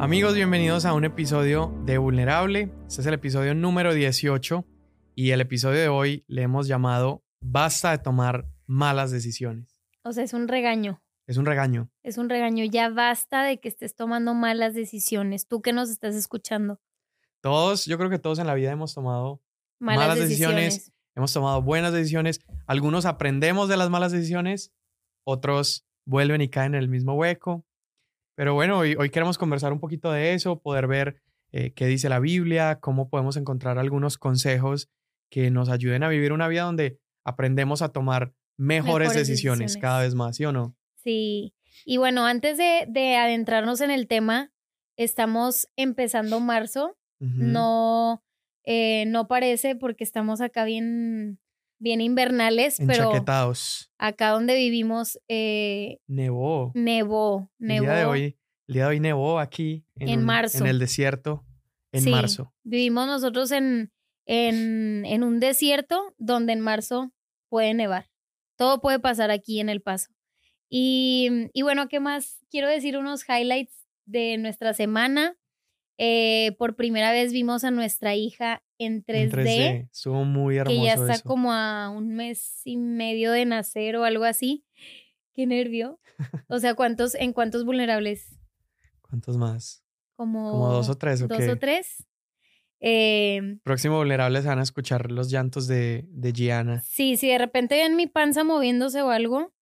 Amigos, bienvenidos a un episodio de Vulnerable. Este es el episodio número 18 y el episodio de hoy le hemos llamado Basta de tomar malas decisiones. O sea, es un regaño. Es un regaño. Es un regaño. Ya basta de que estés tomando malas decisiones. Tú que nos estás escuchando. Todos, yo creo que todos en la vida hemos tomado malas, decisiones. Hemos tomado buenas decisiones. Algunos aprendemos de las malas decisiones, otros vuelven y caen en el mismo hueco. Pero bueno, hoy, hoy queremos conversar un poquito de eso, poder ver eh, qué dice la Biblia, cómo podemos encontrar algunos consejos que nos ayuden a vivir una vida donde aprendemos a tomar mejores, decisiones, cada vez más, ¿sí o no? Sí. Y bueno, antes de, de adentrarnos en el tema, estamos empezando marzo. No, eh, no parece porque estamos acá bien bien invernales, pero acá donde vivimos eh, nevó. Nevó, nevó. El día de hoy, el día de hoy nevó aquí en, marzo. En el desierto, en sí, marzo. Vivimos nosotros en, en, en un desierto donde en marzo puede nevar. Todo puede pasar aquí en El Paso. Y, y bueno, ¿qué más? Quiero decir unos highlights de nuestra semana. Eh, por primera vez vimos a nuestra hija en 3D. En 3D. Estuvo muy hermoso. Que ya está como a un mes y medio de nacer o algo así. Qué nervio. O sea, ¿cuántos, ¿en cuántos vulnerables? ¿Cuántos más? Como, como dos o tres, ¿o Dos o tres. Eh, Próximo vulnerables van a escuchar los llantos de, de Gianna. Sí, si de repente ven mi panza moviéndose o algo,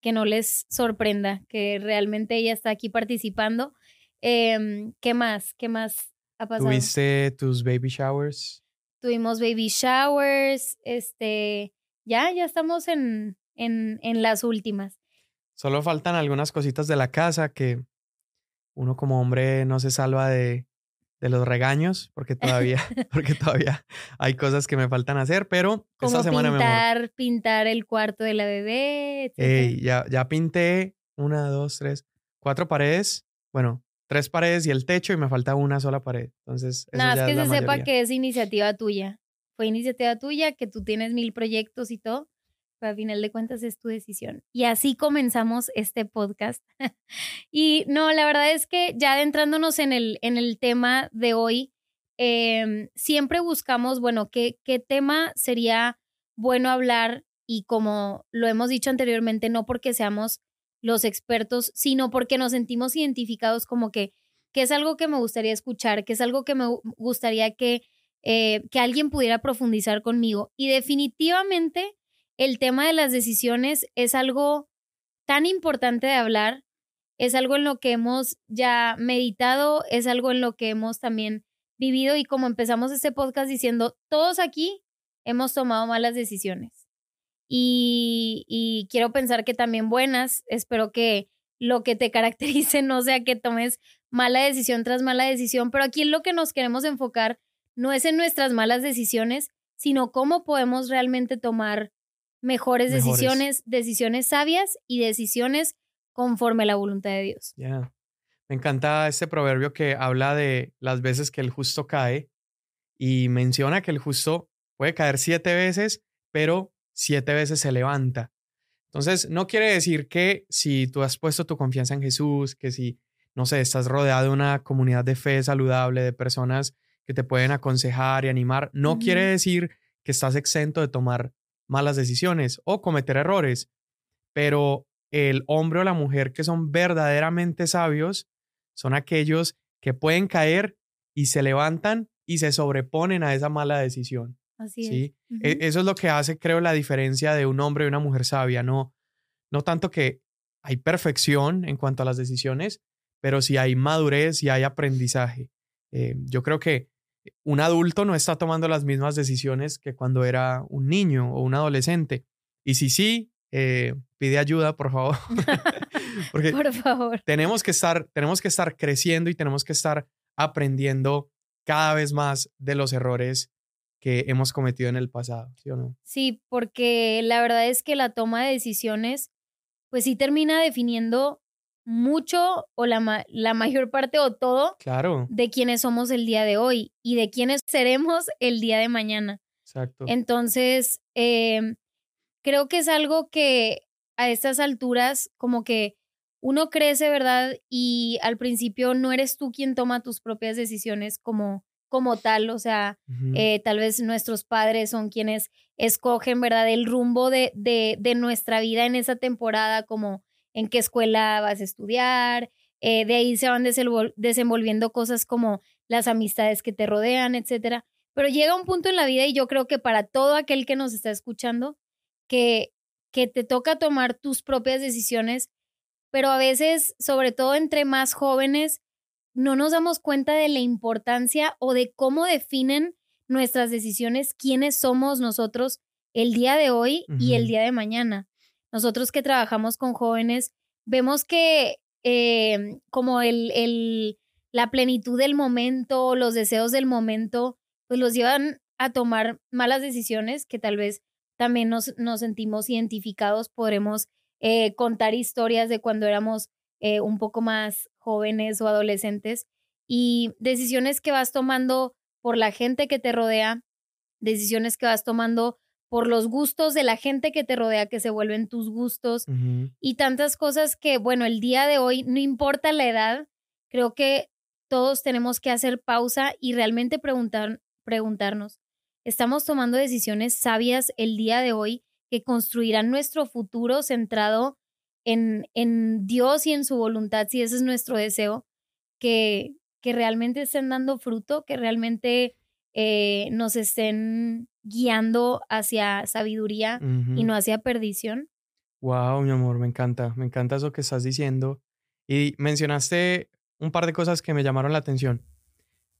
que no les sorprenda, que realmente ella está aquí participando. Em, ¿Qué más? ¿Qué más ha pasado? ¿Tuviste tus baby showers? Tuvimos baby showers, este, ya, ya estamos en, en, en las últimas. Solo faltan algunas cositas de la casa que uno como hombre no se salva de, de los regaños porque todavía, porque todavía hay cosas que me faltan hacer, pero esta semana pintar, pintar el cuarto de la bebé. Ey, ya, ya pinté una, dos, tres, cuatro paredes. Bueno, tres paredes y el techo y me falta una sola pared. Entonces, nada, es que se sepa que es iniciativa tuya. Fue iniciativa tuya, que tú tienes mil proyectos y todo, pero al final de cuentas es tu decisión. Y así comenzamos este podcast. y no, la verdad es que ya adentrándonos en el, en el tema de hoy, em, siempre buscamos, bueno, ¿qué, qué tema sería bueno hablar y como lo hemos dicho anteriormente, no porque seamos los expertos, sino porque nos sentimos identificados como que, que es algo que me gustaría escuchar, que es algo que me gustaría que, eh, que alguien pudiera profundizar conmigo. Y definitivamente el tema de las decisiones es algo tan importante de hablar, es algo en lo que hemos ya meditado, es algo en lo que hemos también vivido y como empezamos este podcast diciendo, todos aquí hemos tomado malas decisiones y, quiero pensar que también buenas. Espero que lo que te caracterice no sea que tomes mala decisión tras mala decisión, pero aquí en lo que nos queremos enfocar no es en nuestras malas decisiones, sino cómo podemos realmente tomar mejores, decisiones, decisiones sabias y decisiones conforme a la voluntad de Dios. Ya. Me encanta este proverbio que habla de las veces que el justo cae y menciona que el justo puede caer siete veces, pero siete veces se levanta. Entonces, no quiere decir que si tú has puesto tu confianza en Jesús, que si, no sé, estás rodeado de una comunidad de fe saludable, de personas que te pueden aconsejar y animar, no quiere decir que estás exento de tomar malas decisiones o cometer errores. Pero el hombre o la mujer que son verdaderamente sabios son aquellos que pueden caer y se levantan y se sobreponen a esa mala decisión. Así ¿sí? E, eso es lo que hace, creo, la diferencia de un hombre y una mujer sabia. No, no tanto que hay perfección en cuanto a las decisiones, pero sí hay madurez y hay aprendizaje. Eh, yo creo que un adulto no está tomando las mismas decisiones que cuando era un niño o un adolescente. Y si sí, eh, pide ayuda, por favor. Porque por favor. Tenemos que, estar, tenemos que estar creciendo y tenemos que estar aprendiendo cada vez más de los errores que hemos cometido en el pasado, ¿sí o no? Sí, porque la verdad es que la toma de decisiones, pues sí termina definiendo mucho o la, la mayor parte o todo claro. de quiénes somos el día de hoy y de quiénes seremos el día de mañana. Exacto. Entonces, em, creo que es algo que a estas alturas como que uno crece, ¿verdad? Y al principio no eres tú quien toma tus propias decisiones como, como tal, o sea, eh, tal vez nuestros padres son quienes escogen, ¿verdad? El rumbo de, de, de, nuestra vida en esa temporada, como en qué escuela vas a estudiar, eh, de ahí se van desenvolviendo cosas como las amistades que te rodean, etcétera. Pero llega un punto en la vida y yo creo que para todo aquel que nos está escuchando, que, que te toca tomar tus propias decisiones, pero a veces, sobre todo entre más jóvenes, no nos damos cuenta de la importancia o de cómo definen nuestras decisiones, quiénes somos nosotros el día de hoy y el día de mañana. Nosotros que trabajamos con jóvenes, vemos que eh, como el, el, la plenitud del momento, los deseos del momento, pues los llevan a tomar malas decisiones que tal vez también nos, nos sentimos identificados, podremos eh, contar historias de cuando éramos eh, un poco más jóvenes o adolescentes y decisiones que vas tomando por la gente que te rodea, decisiones que vas tomando por los gustos de la gente que te rodea, que se vuelven tus gustos y tantas cosas que, bueno, el día de hoy, no importa la edad, creo que todos tenemos que hacer pausa y realmente preguntar, preguntarnos, ¿estamos tomando decisiones sabias el día de hoy que construirán nuestro futuro centrado en, en Dios y en su voluntad, si ese es nuestro deseo, que, que realmente estén dando fruto, que realmente eh, nos estén guiando hacia sabiduría y no hacia perdición. Wow, mi amor, me encanta, me encanta eso que estás diciendo. Y mencionaste un par de cosas que me llamaron la atención.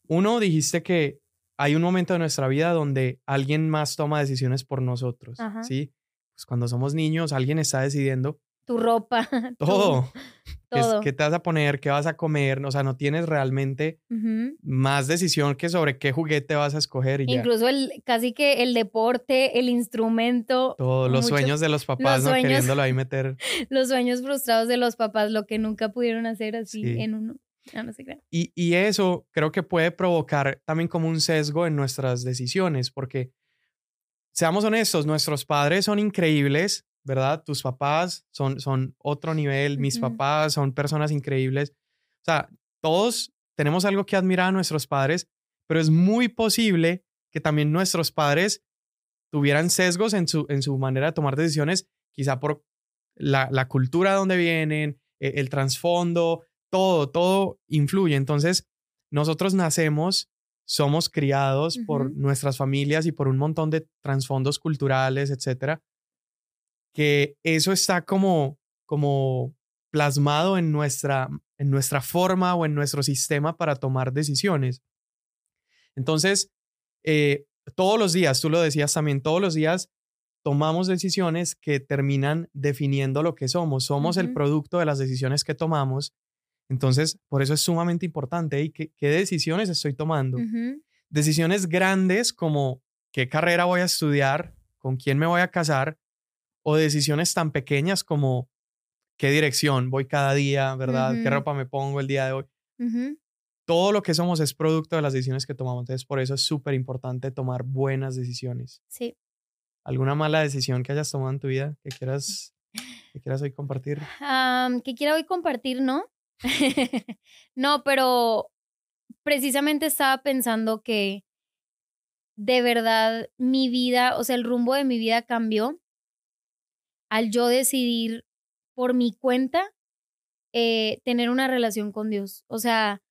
Uno, dijiste que hay un momento de nuestra vida donde alguien más toma decisiones por nosotros, ¿sí? Pues cuando somos niños, alguien está decidiendo. Tu ropa. Todo. todo. ¿Qué te vas a poner? ¿Qué vas a comer? O sea, no tienes realmente más decisión que sobre qué juguete vas a escoger. Y Incluso el, casi que el deporte, el instrumento. Todos los sueños de los papás, ¿no? Queriéndolo ahí meter. Los sueños frustrados de los papás, lo que nunca pudieron hacer así en uno. Ah, no, y, y eso creo que puede provocar también como un sesgo en nuestras decisiones, porque seamos honestos, nuestros padres son increíbles, ¿verdad? Tus papás son, son otro nivel, mis papás son personas increíbles. O sea, todos tenemos algo que admirar a nuestros padres, pero es muy posible que también nuestros padres tuvieran sesgos en su, en su manera de tomar decisiones, quizá por la, la cultura de donde vienen, e, el trasfondo, todo, todo influye. Entonces, nosotros nacemos, somos criados por nuestras familias y por un montón de trasfondos culturales, etcétera, que eso está como, como plasmado en nuestra, en nuestra forma o en nuestro sistema para tomar decisiones. Entonces, eh, todos los días, tú lo decías también, todos los días tomamos decisiones que terminan definiendo lo que somos. Somos el producto de las decisiones que tomamos entonces, por eso es sumamente importante. ¿Y qué, decisiones estoy tomando? Decisiones grandes como qué carrera voy a estudiar, con quién me voy a casar, o decisiones tan pequeñas como qué dirección voy cada día, ¿verdad? ¿Qué ropa me pongo el día de hoy? Todo lo que somos es producto de las decisiones que tomamos. Entonces, por eso es súper importante tomar buenas decisiones. Sí. ¿Alguna mala decisión que hayas tomado en tu vida que quieras, que quieras hoy compartir? que quiera hoy compartir, ¿no? no, pero precisamente estaba pensando que de verdad mi vida, o sea, el rumbo de mi vida cambió al yo decidir por mi cuenta eh, tener una relación con Dios. O sea,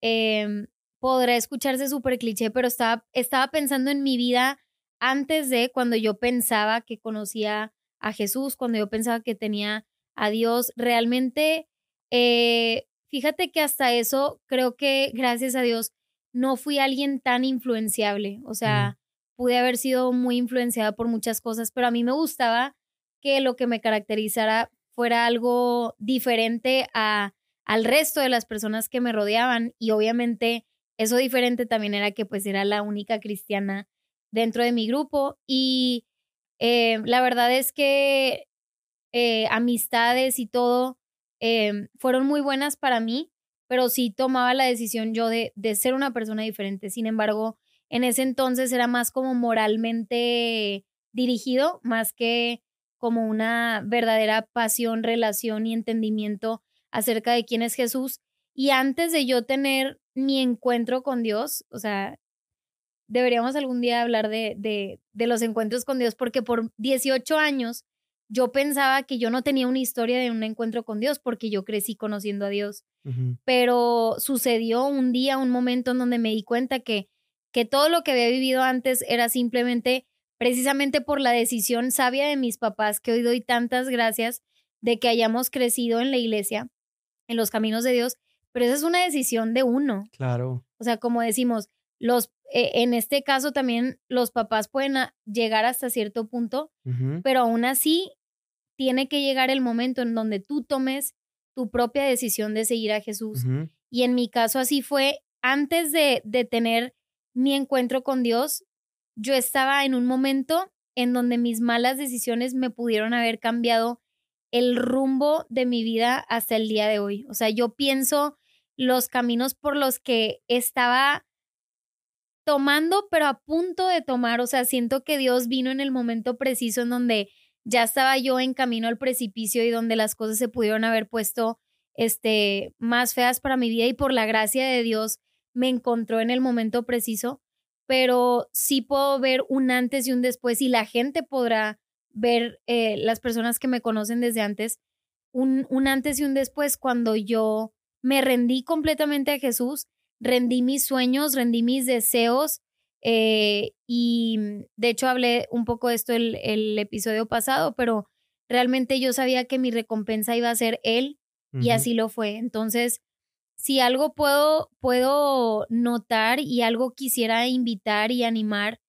eh, podrá escucharse súper cliché, pero estaba, estaba pensando en mi vida antes de cuando yo pensaba que conocía a Jesús, cuando yo pensaba que tenía a Dios. Realmente eh, fíjate que hasta eso creo que, gracias a Dios, no fui alguien tan influenciable. O sea, pude haber sido muy influenciada por muchas cosas, pero a mí me gustaba que lo que me caracterizara fuera algo diferente a, al resto de las personas que me rodeaban. Y obviamente eso diferente también era que pues era la única cristiana dentro de mi grupo. Y eh, la verdad es que eh, amistades y todo Em, fueron muy buenas para mí, pero sí tomaba la decisión yo de, de ser una persona diferente. Sin embargo, en ese entonces era más como moralmente dirigido, más que como una verdadera pasión, relación y entendimiento acerca de quién es Jesús. Y antes de yo tener mi encuentro con Dios, o sea, deberíamos algún día hablar de, de, de los encuentros con Dios, porque por 18 años yo pensaba que yo no tenía una historia de un encuentro con Dios, porque yo crecí conociendo a Dios. Pero sucedió un día, un momento en donde me di cuenta que, que todo lo que había vivido antes era simplemente precisamente por la decisión sabia de mis papás, que hoy doy tantas gracias de que hayamos crecido en la iglesia, en los caminos de Dios, pero esa es una decisión de uno. Claro. O sea, como decimos, los, eh, en este caso también los papás pueden llegar hasta cierto punto, pero aún así tiene que llegar el momento en donde tú tomes tu propia decisión de seguir a Jesús. Y en mi caso así fue, antes de, de tener mi encuentro con Dios, yo estaba en un momento en donde mis malas decisiones me pudieron haber cambiado el rumbo de mi vida hasta el día de hoy. O sea, yo pienso los caminos por los que estaba tomando, pero a punto de tomar. O sea, siento que Dios vino en el momento preciso en donde ya estaba yo en camino al precipicio y donde las cosas se pudieron haber puesto este más feas para mi vida y por la gracia de Dios me encontró en el momento preciso pero sí puedo ver un antes y un después y la gente podrá ver, eh, las personas que me conocen desde antes, un, un antes y un después cuando yo me rendí completamente a Jesús, rendí mis sueños, rendí mis deseos eh, y de hecho hablé un poco de esto el, el, episodio pasado, pero realmente yo sabía que mi recompensa iba a ser Él y así lo fue. Entonces, si algo puedo, puedo notar y algo quisiera invitar y animar,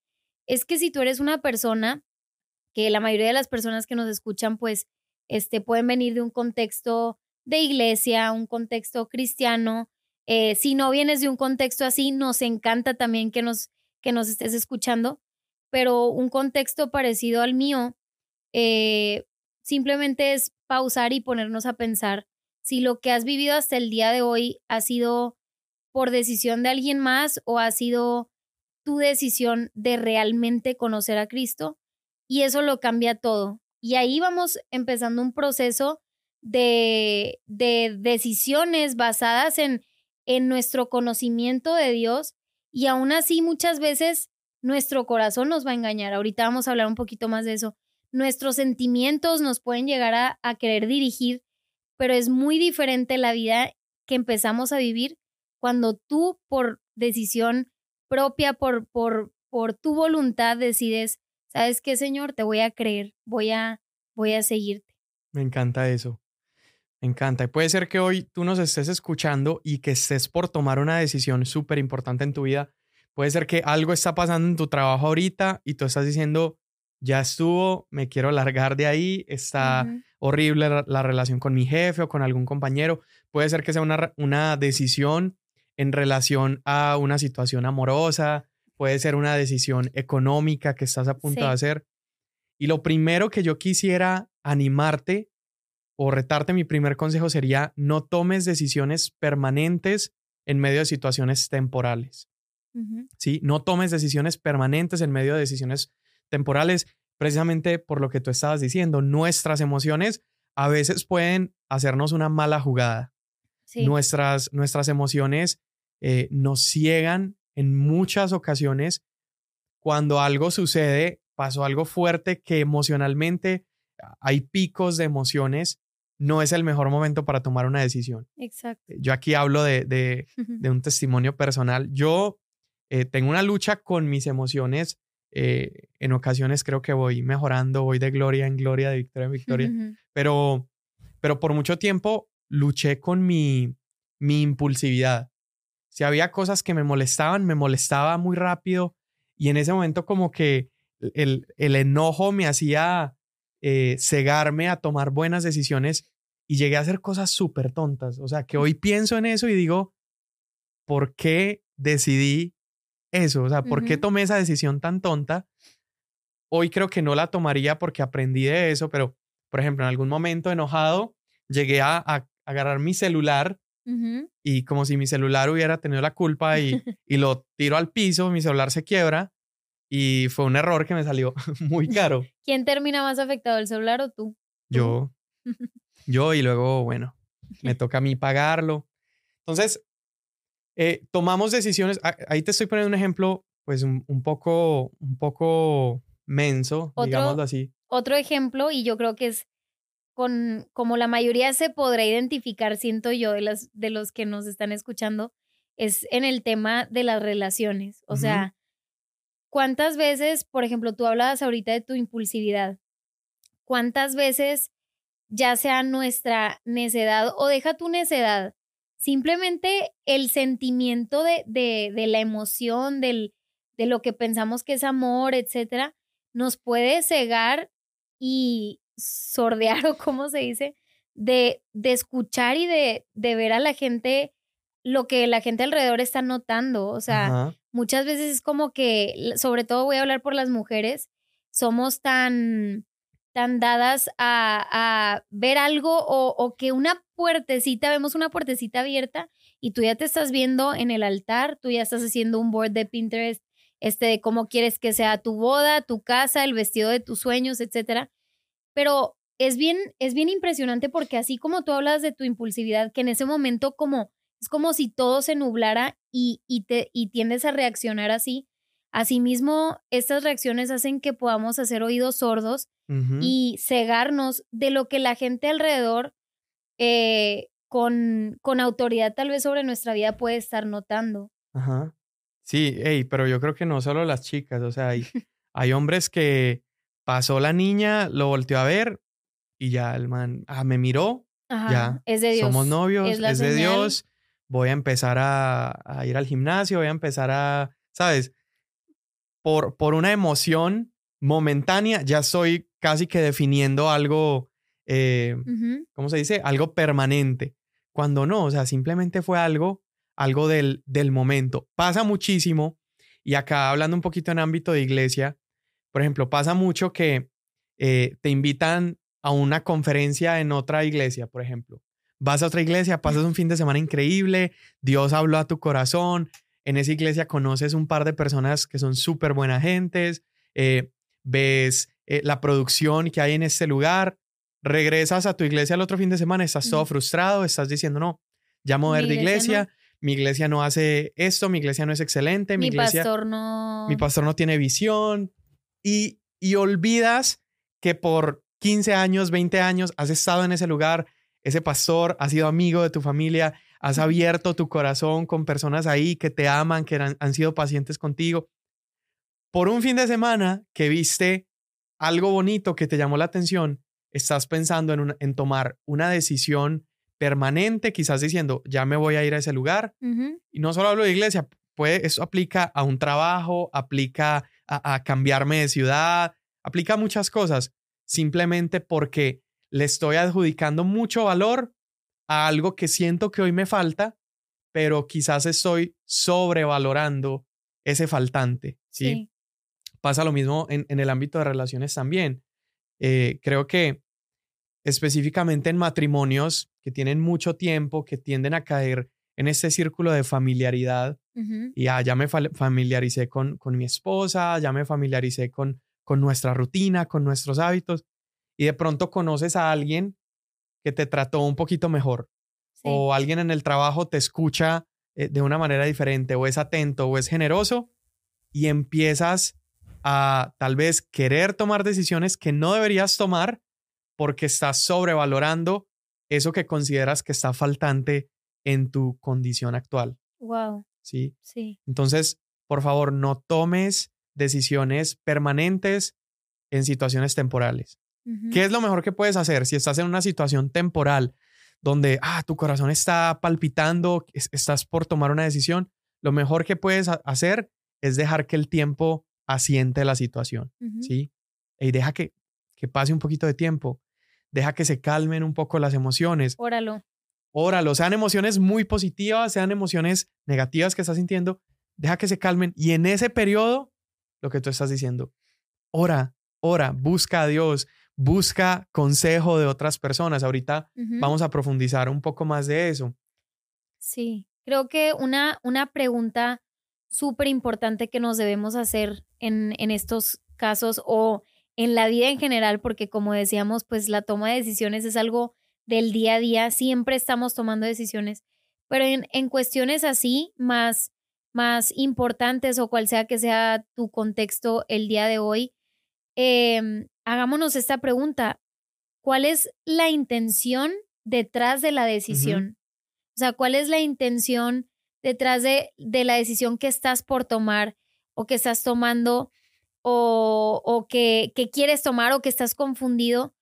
es que si tú eres una persona, que la mayoría de las personas que nos escuchan, pues, este, pueden venir de un contexto de iglesia, un contexto cristiano. Eh, si no vienes de un contexto así, nos encanta también que nos, que nos estés escuchando, pero un contexto parecido al mío, eh, simplemente es pausar y ponernos a pensar si lo que has vivido hasta el día de hoy ha sido por decisión de alguien más o ha sido tu decisión de realmente conocer a Cristo y eso lo cambia todo. Y ahí vamos empezando un proceso de, de decisiones basadas en, en nuestro conocimiento de Dios y aún así muchas veces nuestro corazón nos va a engañar. Ahorita vamos a hablar un poquito más de eso. Nuestros sentimientos nos pueden llegar a, a querer dirigir pero es muy diferente la vida que empezamos a vivir cuando tú por decisión propia, por, por, por tu voluntad decides, ¿sabes qué, Señor? Te voy a creer, voy a, voy a seguirte. Me encanta eso. Me encanta. Y puede ser que hoy tú nos estés escuchando y que estés por tomar una decisión súper importante en tu vida. Puede ser que algo está pasando en tu trabajo ahorita y tú estás diciendo, ya estuvo, me quiero largar de ahí, está horrible la, relación con mi jefe o con algún compañero. Puede ser que sea una, una decisión en relación a una situación amorosa, puede ser una decisión económica que estás a punto de hacer. Y lo primero que yo quisiera animarte o retarte, mi primer consejo sería no tomes decisiones permanentes en medio de situaciones temporales. ¿Sí? No tomes decisiones permanentes en medio de decisiones temporales precisamente por lo que tú estabas diciendo, nuestras emociones a veces pueden hacernos una mala jugada. Nuestras, nuestras emociones eh, nos ciegan en muchas ocasiones cuando algo sucede, pasó algo fuerte que emocionalmente hay picos de emociones, no es el mejor momento para tomar una decisión. Exacto. Yo aquí hablo de, de, un testimonio personal. Yo eh, tengo una lucha con mis emociones eh, en ocasiones creo que voy mejorando, voy de gloria en gloria, de victoria en victoria, pero, pero por mucho tiempo luché con mi, mi impulsividad. Si había cosas que me molestaban, me molestaba muy rápido y en ese momento como que el, el enojo me hacía eh, cegarme a tomar buenas decisiones y llegué a hacer cosas súper tontas. O sea, que hoy pienso en eso y digo, ¿por qué decidí eso, o sea, ¿por qué tomé esa decisión tan tonta? Hoy creo que no la tomaría porque aprendí de eso, pero, por ejemplo, en algún momento enojado, llegué a, agarrar mi celular y como si mi celular hubiera tenido la culpa y, y lo tiro al piso, mi celular se quiebra y fue un error que me salió muy caro. ¿Quién termina más afectado, el celular o tú? Yo. Yo y luego, bueno, me toca a mí pagarlo. Entonces, eh, tomamos decisiones. Ahí te estoy poniendo un ejemplo, pues un, poco, un poco menso, digámoslo así. Otro ejemplo, y yo creo que es con, como la mayoría se podrá identificar, siento yo, de, las, de los que nos están escuchando, es en el tema de las relaciones. O sea, ¿cuántas veces, por ejemplo, tú hablabas ahorita de tu impulsividad? ¿Cuántas veces, ya sea nuestra necedad o deja tu necedad, simplemente el sentimiento de, de, de la emoción, del, de lo que pensamos que es amor, etcétera, nos puede cegar y sordear, o cómo se dice, de, de escuchar y de, de ver a la gente lo que la gente alrededor está notando. O sea, muchas veces es como que, sobre todo voy a hablar por las mujeres, somos tan, tan dadas a, ver algo o, o, que una puertecita, vemos una puertecita abierta y tú ya te estás viendo en el altar, tú ya estás haciendo un board de Pinterest este de cómo quieres que sea tu boda, tu casa, el vestido de tus sueños, etcétera. Pero es bien, es bien impresionante porque así como tú hablas de tu impulsividad, que en ese momento como es como si todo se nublara y, y, te, y tiendes a reaccionar así. Asimismo, estas reacciones hacen que podamos hacer oídos sordos y cegarnos de lo que la gente alrededor eh, con, con autoridad tal vez sobre nuestra vida puede estar notando. Ajá. Sí, hey, pero yo creo que no solo las chicas, o sea, hay, hay hombres que pasó la niña, lo volteó a ver y ya el man ah, me miró, ya es de Dios. somos novios, es, de Dios, voy a empezar a, ir al gimnasio, voy a empezar a, ¿sabes? Por, por una emoción momentánea, ya estoy casi que definiendo algo, eh, ¿cómo se dice? Algo permanente. Cuando no, o sea, simplemente fue algo, algo del, del momento. Pasa muchísimo, y acá hablando un poquito en ámbito de iglesia, por ejemplo, pasa mucho que eh, te invitan a una conferencia en otra iglesia, por ejemplo, Vas a otra iglesia, pasas un fin de semana increíble, Dios habló a tu corazón, en esa iglesia conoces un par de personas que son súper buenas gentes, eh, ves eh, la producción que hay en este lugar, regresas a tu iglesia el otro fin de semana, estás todo frustrado, estás diciendo, no, ya voy de iglesia, mi iglesia no hace esto, mi iglesia no es excelente, mi, pastor no... Mi pastor no tiene visión y, y olvidas que por 15 años, 20 años has estado en ese lugar, ese pastor ha sido amigo de tu familia, has abierto tu corazón con personas ahí que te aman, que han, sido pacientes contigo. Por un fin de semana que viste algo bonito que te llamó la atención, estás pensando en, en tomar una decisión permanente, quizás diciendo, ya me voy a ir a ese lugar. Y no solo hablo de iglesia, puede, eso aplica a un trabajo, aplica a, a cambiarme de ciudad, aplica a muchas cosas, simplemente porque le estoy adjudicando mucho valor a algo que siento que hoy me falta, pero quizás estoy sobrevalorando ese faltante. ¿sí? Pasa lo mismo en, el ámbito de relaciones también. Eh, creo que específicamente en matrimonios que tienen mucho tiempo, que tienden a caer en este círculo de familiaridad, y ah, ya me familiaricé con, con mi esposa, ya me familiaricé con, con nuestra rutina, con nuestros hábitos, y de pronto conoces a alguien que te trató un poquito mejor o alguien en el trabajo te escucha eh, de una manera diferente o es atento o es generoso y empiezas a tal vez querer tomar decisiones que no deberías tomar porque estás sobrevalorando eso que consideras que está faltante en tu condición actual. Wow. Sí. Sí. Entonces, por favor, no tomes decisiones permanentes en situaciones temporales. ¿Qué es lo mejor que puedes hacer si estás en una situación temporal donde ah, tu corazón está palpitando, estás por tomar una decisión? Lo mejor que puedes hacer es dejar que el tiempo asiente la situación, ¿sí? Y deja que, que pase un poquito de tiempo, deja que se calmen un poco las emociones. Óralo. Óralo, sean emociones muy positivas, sean emociones negativas que estás sintiendo, deja que se calmen y en ese periodo, lo que tú estás diciendo, ora, ora, busca a Dios, busca consejo de otras personas. Ahorita vamos a profundizar un poco más de eso. Sí, creo que una, una pregunta súper importante que nos debemos hacer en, en estos casos o en la vida en general, porque como decíamos, pues la toma de decisiones es algo del día a día, siempre estamos tomando decisiones, pero en, en cuestiones así, más, más importantes o cual sea que sea tu contexto el día de hoy, em, hagámonos esta pregunta, ¿cuál es la intención detrás de la decisión? O sea, ¿cuál es la intención detrás de, de, la decisión que estás por tomar o que estás tomando o, o que, que, quieres tomar o que estás confundido?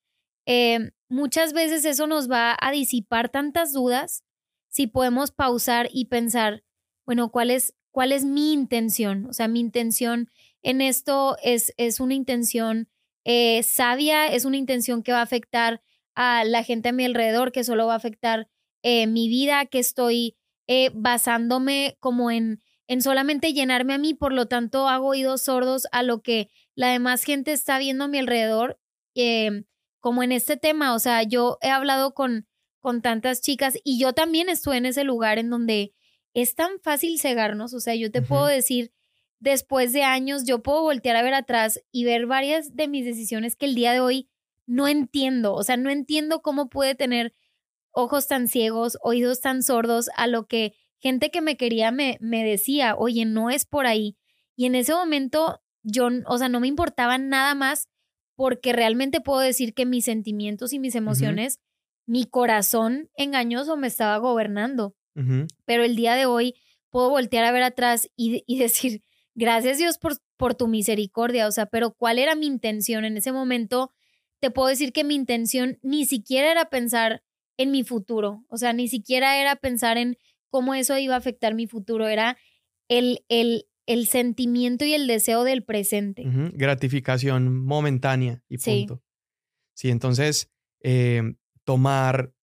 Eh, muchas veces eso nos va a disipar tantas dudas si podemos pausar y pensar, bueno, ¿cuál es, cuál es mi intención? O sea, mi intención en esto es, es una intención eh, sabia, es una intención que va a afectar a la gente a mi alrededor, que solo va a afectar eh, mi vida, que estoy basándome como en, en solamente llenarme a mí, por lo tanto hago oídos sordos a lo que la demás gente está viendo a mi alrededor. Eh, como en este tema, o sea, yo he hablado con, con tantas chicas y yo también estuve en ese lugar en donde es tan fácil cegarnos, o sea, yo te puedo decir, después de años, yo puedo voltear a ver atrás y ver varias de mis decisiones que el día de hoy no entiendo, o sea, no entiendo cómo puede tener ojos tan ciegos, oídos tan sordos a lo que gente que me quería me, me decía, oye, no es por ahí. Y en ese momento yo, o sea, no me importaba nada más porque realmente puedo decir que mis sentimientos y mis emociones, mi corazón engañoso me estaba gobernando. Pero el día de hoy puedo voltear a ver atrás y, y decir, gracias Dios por, por tu misericordia, o sea, pero ¿cuál era mi intención en ese momento? Te puedo decir que mi intención ni siquiera era pensar en mi futuro, o sea, ni siquiera era pensar en cómo eso iba a afectar mi futuro, era el, el, el sentimiento y el deseo del presente. Gratificación momentánea y punto. Sí, entonces eh, tomar,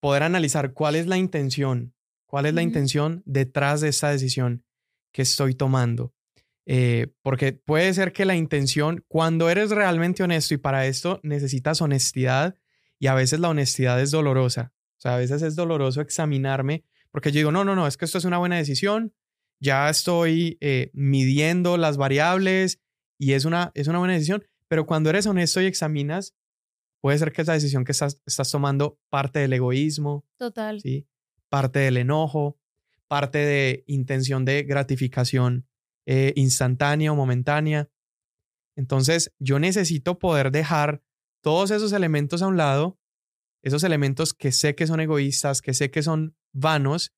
poder analizar cuál es la intención, cuál es la intención detrás de esta decisión que estoy tomando. Eh, porque puede ser que la intención, cuando eres realmente honesto y para esto necesitas honestidad y a veces la honestidad es dolorosa. O sea, a veces es doloroso examinarme porque yo digo, no, no, no, es que esto es una buena decisión, ya estoy eh, midiendo las variables y es una, es una buena decisión, pero cuando eres honesto y examinas, puede ser que esa decisión que estás, estás tomando parte del egoísmo. Total. ¿sí? Parte del enojo, parte de intención de gratificación eh, instantánea o momentánea. Entonces, yo necesito poder dejar todos esos elementos a un lado, esos elementos que sé que son egoístas, que sé que son vanos,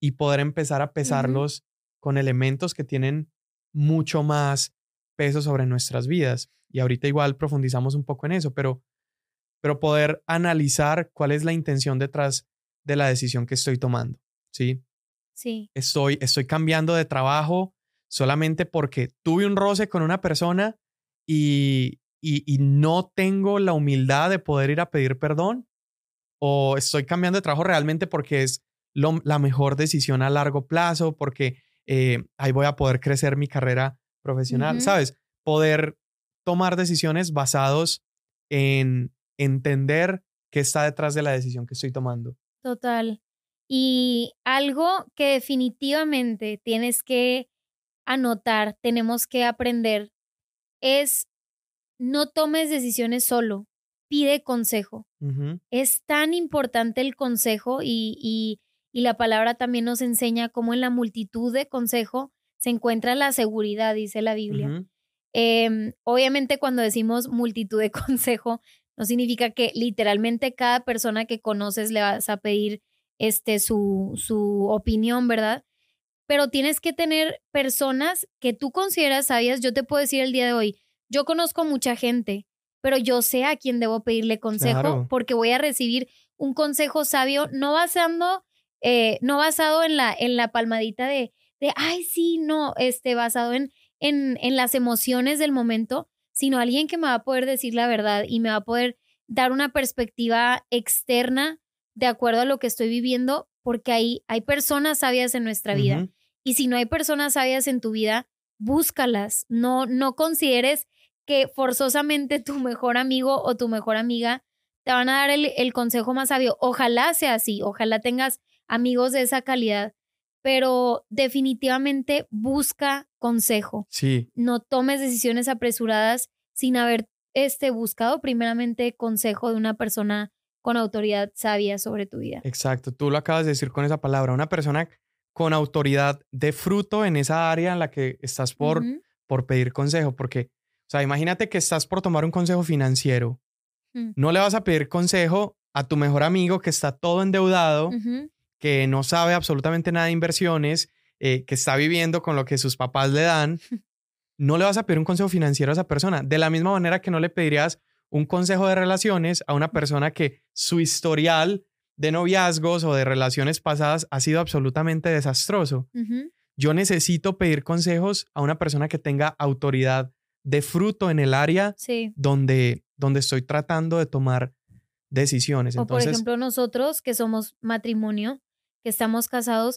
y poder empezar a pesarlos con elementos que tienen mucho más peso sobre nuestras vidas. Y ahorita igual profundizamos un poco en eso, pero, pero poder analizar cuál es la intención detrás de la decisión que estoy tomando, ¿sí? Sí. Estoy, estoy cambiando de trabajo solamente porque tuve un roce con una persona y, y, no tengo la humildad de poder ir a pedir perdón. O estoy cambiando de trabajo realmente porque es la mejor decisión a largo plazo, porque eh, ahí voy a poder crecer mi carrera profesional, ¿sabes? Poder tomar decisiones basados en entender qué está detrás de la decisión que estoy tomando. Total. Y algo que definitivamente tienes que anotar, tenemos que aprender, es no tomes decisiones solo, pide consejo. Es tan importante el consejo y, y la palabra también nos enseña cómo en la multitud de consejo se encuentra la seguridad, dice la Biblia. Em, obviamente cuando decimos multitud de consejo, no significa que literalmente cada persona que conoces le vas a pedir este, su, su opinión, ¿verdad? Pero tienes que tener personas que tú consideras sabias. Yo te puedo decir el día de hoy, yo conozco mucha gente, pero yo sé a quién debo pedirle consejo porque voy a recibir un consejo sabio, no basando eh, no basado en la, en la palmadita de, de, ay, sí, no, este, basado en, en, en las emociones del momento, sino alguien que me va a poder decir la verdad y me va a poder dar una perspectiva externa de acuerdo a lo que estoy viviendo, porque hay, hay personas sabias en nuestra vida. Y si no hay personas sabias en tu vida, búscalas. No, no consideres que forzosamente tu mejor amigo o tu mejor amiga te van a dar el, el consejo más sabio. Ojalá sea así, ojalá tengas amigos de esa calidad, pero definitivamente busca consejo. Sí. No tomes decisiones apresuradas sin haber este, buscado primeramente consejo de una persona con autoridad sabia sobre tu vida. Exacto, tú lo acabas de decir con esa palabra, una persona con autoridad de fruto en esa área en la que estás por, por pedir consejo, porque, o sea, imagínate que estás por tomar un consejo financiero, mm. no le vas a pedir consejo a tu mejor amigo que está todo endeudado, que no sabe absolutamente nada de inversiones, eh, que está viviendo con lo que sus papás le dan, no le vas a pedir un consejo financiero a esa persona. De la misma manera que no le pedirías un consejo de relaciones a una persona que su historial de noviazgos o de relaciones pasadas ha sido absolutamente desastroso. Yo necesito pedir consejos a una persona que tenga autoridad de fruto en el área donde, donde estoy tratando de tomar decisiones. O por ejemplo, nosotros que somos matrimonio, que estamos casados,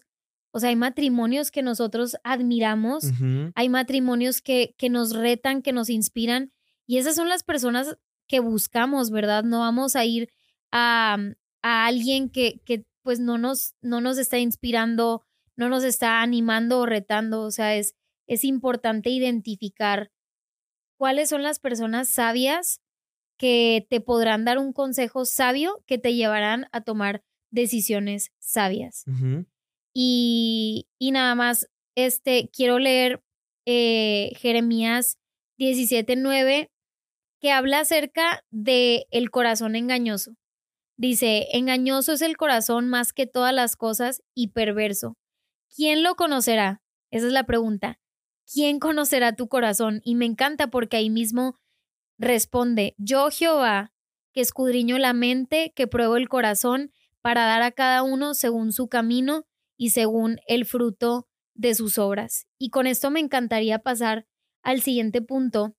o sea, hay matrimonios que nosotros admiramos, hay matrimonios que, que nos retan, que nos inspiran, y esas son las personas que buscamos, ¿verdad? No vamos a ir a, a alguien que, que pues no nos, no nos está inspirando, no nos está animando o retando, o sea, es, es importante identificar cuáles son las personas sabias que te podrán dar un consejo sabio que te llevarán a tomar decisiones sabias. y, y, nada más, este, quiero leer eh, Jeremías 17.9, que habla acerca de el corazón engañoso. Dice, engañoso es el corazón más que todas las cosas y perverso. ¿Quién lo conocerá? Esa es la pregunta. ¿Quién conocerá tu corazón? Y me encanta porque ahí mismo responde, yo Jehová, que escudriño la mente, que pruebo el corazón, para dar a cada uno según su camino y según el fruto de sus obras. Y con esto me encantaría pasar al siguiente punto,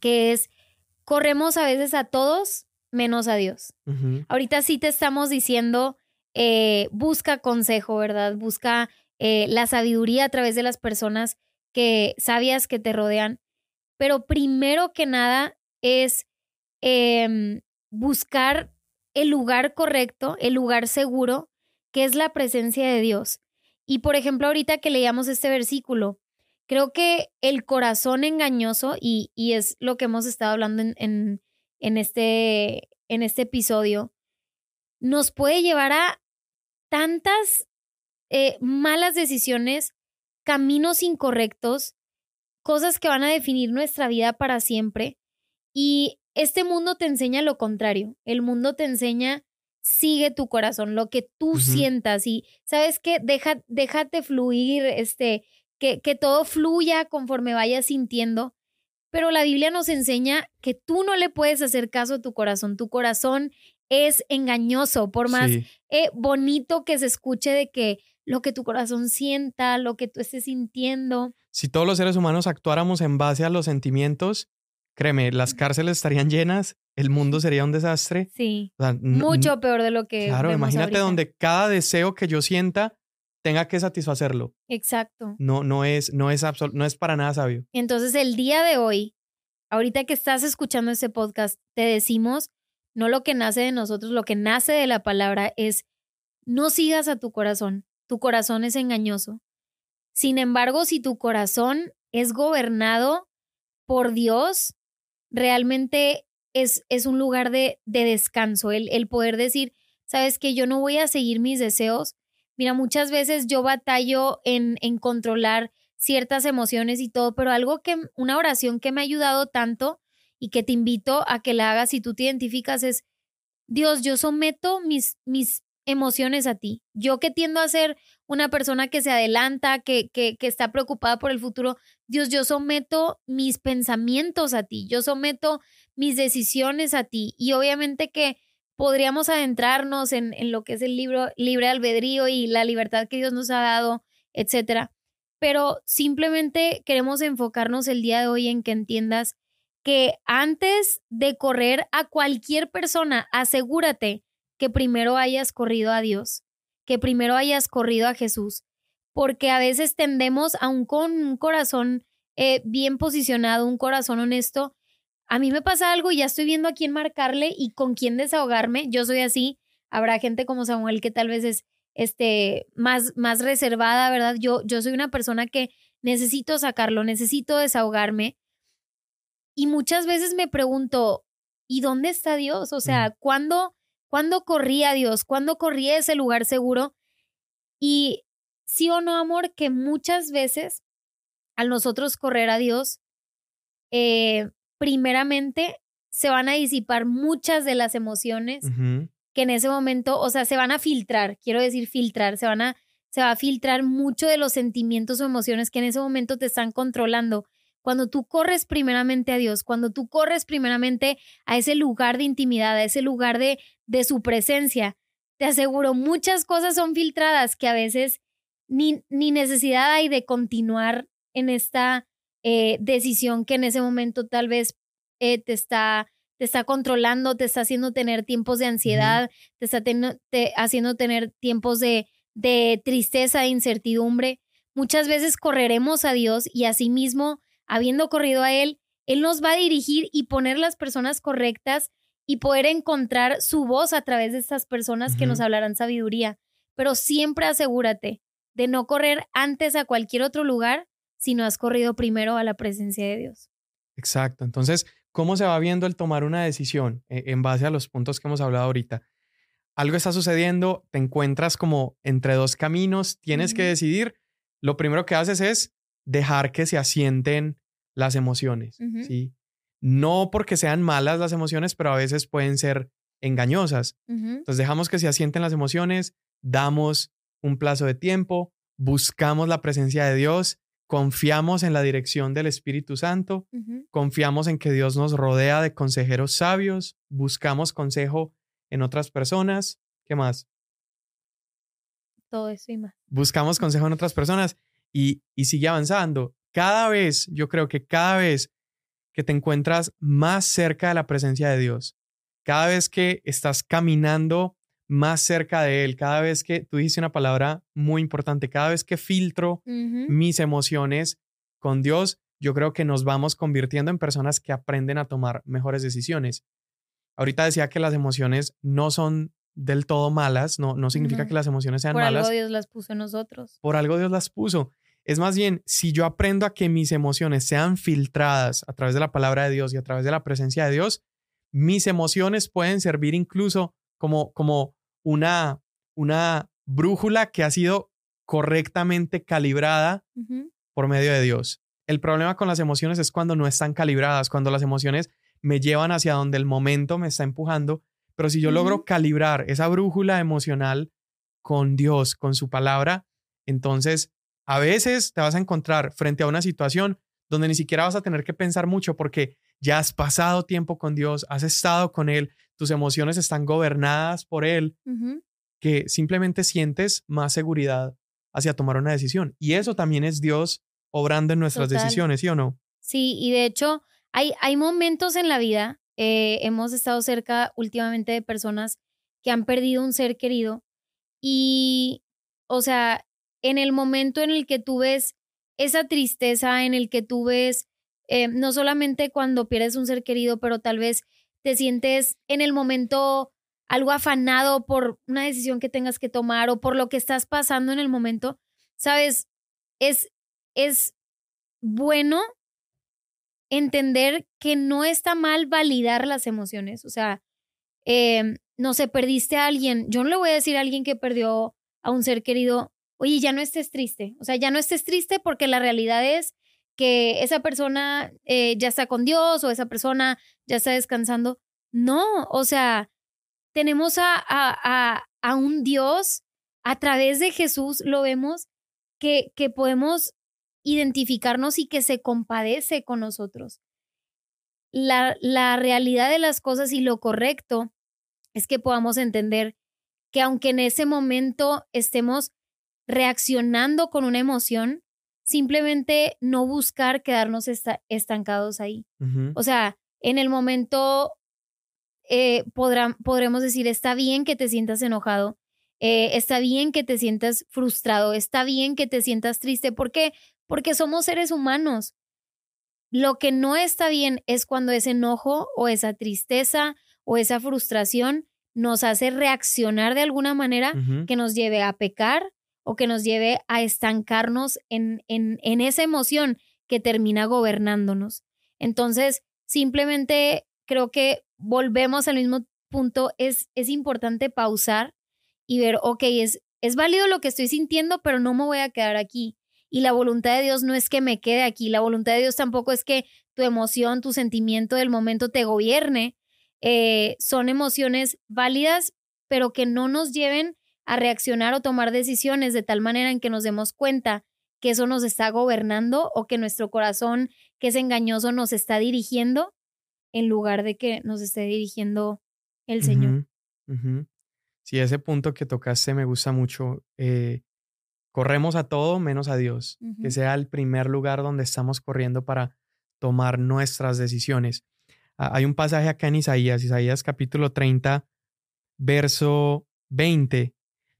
que es, corremos a veces a todos menos a Dios. Ahorita sí te estamos diciendo, eh, busca consejo, ¿verdad? Busca eh, la sabiduría a través de las personas que sabias que te rodean. Pero primero que nada es em, buscar el lugar correcto, el lugar seguro, que es la presencia de Dios. Y por ejemplo, ahorita que leíamos este versículo, creo que el corazón engañoso, y, y es lo que hemos estado hablando en, en, este, en este episodio, nos puede llevar a tantas eh, malas decisiones, caminos incorrectos, cosas que van a definir nuestra vida para siempre. Y este mundo te enseña lo contrario. El mundo te enseña, sigue tu corazón, lo que tú sientas y, ¿sabes qué? Deja, déjate fluir, este, que, que todo fluya conforme vayas sintiendo. Pero la Biblia nos enseña que tú no le puedes hacer caso a tu corazón. Tu corazón es engañoso, por más eh, bonito que se escuche de que lo que tu corazón sienta, lo que tú estés sintiendo. Si todos los seres humanos actuáramos en base a los sentimientos, Créeme, las cárceles estarían llenas, el mundo sería un desastre. Sí. mucho peor de lo que. Claro, imagínate donde cada deseo que yo sienta tenga que satisfacerlo. Exacto. No, no es, no es no es para nada sabio. Entonces, el día de hoy, ahorita que estás escuchando ese podcast, te decimos, no lo que nace de nosotros, lo que nace de la palabra es, no sigas a tu corazón. Tu corazón es engañoso. Sin embargo, si tu corazón es gobernado por Dios, realmente es, es un lugar de, de descanso, el, el poder decir, sabes que yo no voy a seguir mis deseos. Mira, muchas veces yo batallo en, controlar ciertas emociones y todo, pero algo que, una oración que me ha ayudado tanto y que te invito a que la hagas si tú te identificas es, Dios, yo someto mis, mis emociones a ti. Yo que tiendo a ser una persona que se adelanta, que, que, está preocupada por el futuro, Dios, yo someto mis pensamientos a ti, yo someto mis decisiones a ti. Y obviamente que podríamos adentrarnos en, en lo que es el libro libre albedrío y la libertad que Dios nos ha dado, etcétera. Pero simplemente queremos enfocarnos el día de hoy en que entiendas que antes de correr a cualquier persona, asegúrate que primero hayas corrido a Dios, que primero hayas corrido a Jesús, porque a veces tendemos, aún con un corazón eh, bien posicionado, un corazón honesto, a mí me pasa algo y ya estoy viendo a quién marcarle y con quién desahogarme. Yo soy así. Habrá gente como Samuel que tal vez es este, más, más reservada, ¿verdad? Yo, yo soy una persona que necesito sacarlo, necesito desahogarme. Y muchas veces me pregunto, ¿y dónde está Dios? O sea, ¿cuándo ¿Cuándo corrí a Dios? ¿Cuándo corrí a ese lugar seguro? Y sí o no, amor, que muchas veces al nosotros correr a Dios, eh, primeramente se van a disipar muchas de las emociones que en ese momento, o sea, se van a filtrar, quiero decir filtrar, se van a, se va a filtrar mucho de los sentimientos o emociones que en ese momento te están controlando. Cuando tú corres primeramente a Dios, cuando tú corres primeramente a ese lugar de intimidad, a ese lugar de, de su presencia, te aseguro, muchas cosas son filtradas que a veces ni, ni necesidad hay de continuar en esta eh, decisión que en ese momento tal vez eh, te está te está controlando, te está haciendo tener tiempos de ansiedad, te está haciendo tener tiempos de, de tristeza, de incertidumbre. Muchas veces correremos a Dios y asimismo, habiendo corrido a Él, Él nos va a dirigir y poner las personas correctas y poder encontrar su voz a través de estas personas que nos hablarán sabiduría. Pero siempre asegúrate de no correr antes a cualquier otro lugar si no has corrido primero a la presencia de Dios. Exacto. Entonces, ¿cómo se va viendo el tomar una decisión eh, en base a los puntos que hemos hablado ahorita? Algo está sucediendo, te encuentras como entre dos caminos, tienes que decidir. Lo primero que haces es dejar que se asienten las emociones, ¿sí? No porque sean malas las emociones, pero a veces pueden ser engañosas. Entonces dejamos que se asienten las emociones, damos un plazo de tiempo, buscamos la presencia de Dios, confiamos en la dirección del Espíritu Santo, confiamos en que Dios nos rodea de consejeros sabios, buscamos consejo en otras personas. ¿Qué más? Todo eso y más. Buscamos consejo en otras personas y, y sigue avanzando. Cada vez, yo creo que cada vez que te encuentras más cerca de la presencia de Dios, cada vez que estás caminando más cerca de Él, cada vez que tú dices una palabra muy importante, cada vez que filtro mis emociones con Dios, yo creo que nos vamos convirtiendo en personas que aprenden a tomar mejores decisiones. Ahorita decía que las emociones no son del todo malas, no, no significa que las emociones sean malas. Por algo Dios las puso en nosotros. Por algo Dios las puso. Es más bien, si yo aprendo a que mis emociones sean filtradas a través de la palabra de Dios y a través de la presencia de Dios, mis emociones pueden servir incluso como, como una, una brújula que ha sido correctamente calibrada por medio de Dios. El problema con las emociones es cuando no están calibradas, cuando las emociones me llevan hacia donde el momento me está empujando, pero si yo logro calibrar esa brújula emocional con Dios, con su palabra, entonces a veces te vas a encontrar frente a una situación donde ni siquiera vas a tener que pensar mucho porque ya has pasado tiempo con Dios, has estado con Él, tus emociones están gobernadas por Él, que simplemente sientes más seguridad hacia tomar una decisión. Y eso también es Dios obrando en nuestras decisiones, ¿sí o no? Sí, y de hecho hay, hay momentos en la vida, eh, hemos estado cerca últimamente de personas que han perdido un ser querido y, o sea, en el momento en el que tú ves esa tristeza, en el que tú ves, eh, no solamente cuando pierdes un ser querido, pero tal vez te sientes en el momento algo afanado por una decisión que tengas que tomar o por lo que estás pasando en el momento, sabes, es, es bueno entender que no está mal validar las emociones. O sea, eh, no sé, perdiste a alguien. Yo no le voy a decir a alguien que perdió a un ser querido, oye, ya no estés triste. O sea, ya no estés triste porque la realidad es que esa persona eh, ya está con Dios o esa persona ya está descansando. No, o sea, tenemos a, a, a, un Dios a través de Jesús, lo vemos, que, que podemos identificarnos y que se compadece con nosotros. La, la realidad de las cosas y lo correcto es que podamos entender que aunque en ese momento estemos reaccionando con una emoción, simplemente no buscar quedarnos estancados ahí. O sea, en el momento eh, podremos decir, está bien que te sientas enojado, eh, está bien que te sientas frustrado, está bien que te sientas triste. ¿Por qué? Porque somos seres humanos. Lo que no está bien es cuando ese enojo o esa tristeza o esa frustración nos hace reaccionar de alguna manera que nos lleve a pecar o que nos lleve a estancarnos en, en, en esa emoción que termina gobernándonos. Entonces, simplemente creo que volvemos al mismo punto es, es importante pausar y ver, ok, es, es válido lo que estoy sintiendo, pero no me voy a quedar aquí. Y la voluntad de Dios no es que me quede aquí, la voluntad de Dios tampoco es que tu emoción, tu sentimiento del momento te gobierne. Eh, son emociones válidas, pero que no nos lleven a reaccionar o tomar decisiones de tal manera en que nos demos cuenta que eso nos está gobernando o que nuestro corazón, que es engañoso, nos está dirigiendo en lugar de que nos esté dirigiendo el Señor. Sí, ese punto que tocaste me gusta mucho. Eh, corremos a todo menos a Dios, que sea el primer lugar donde estamos corriendo para tomar nuestras decisiones. hay un pasaje acá en Isaías, Isaías capítulo 30, verso 20.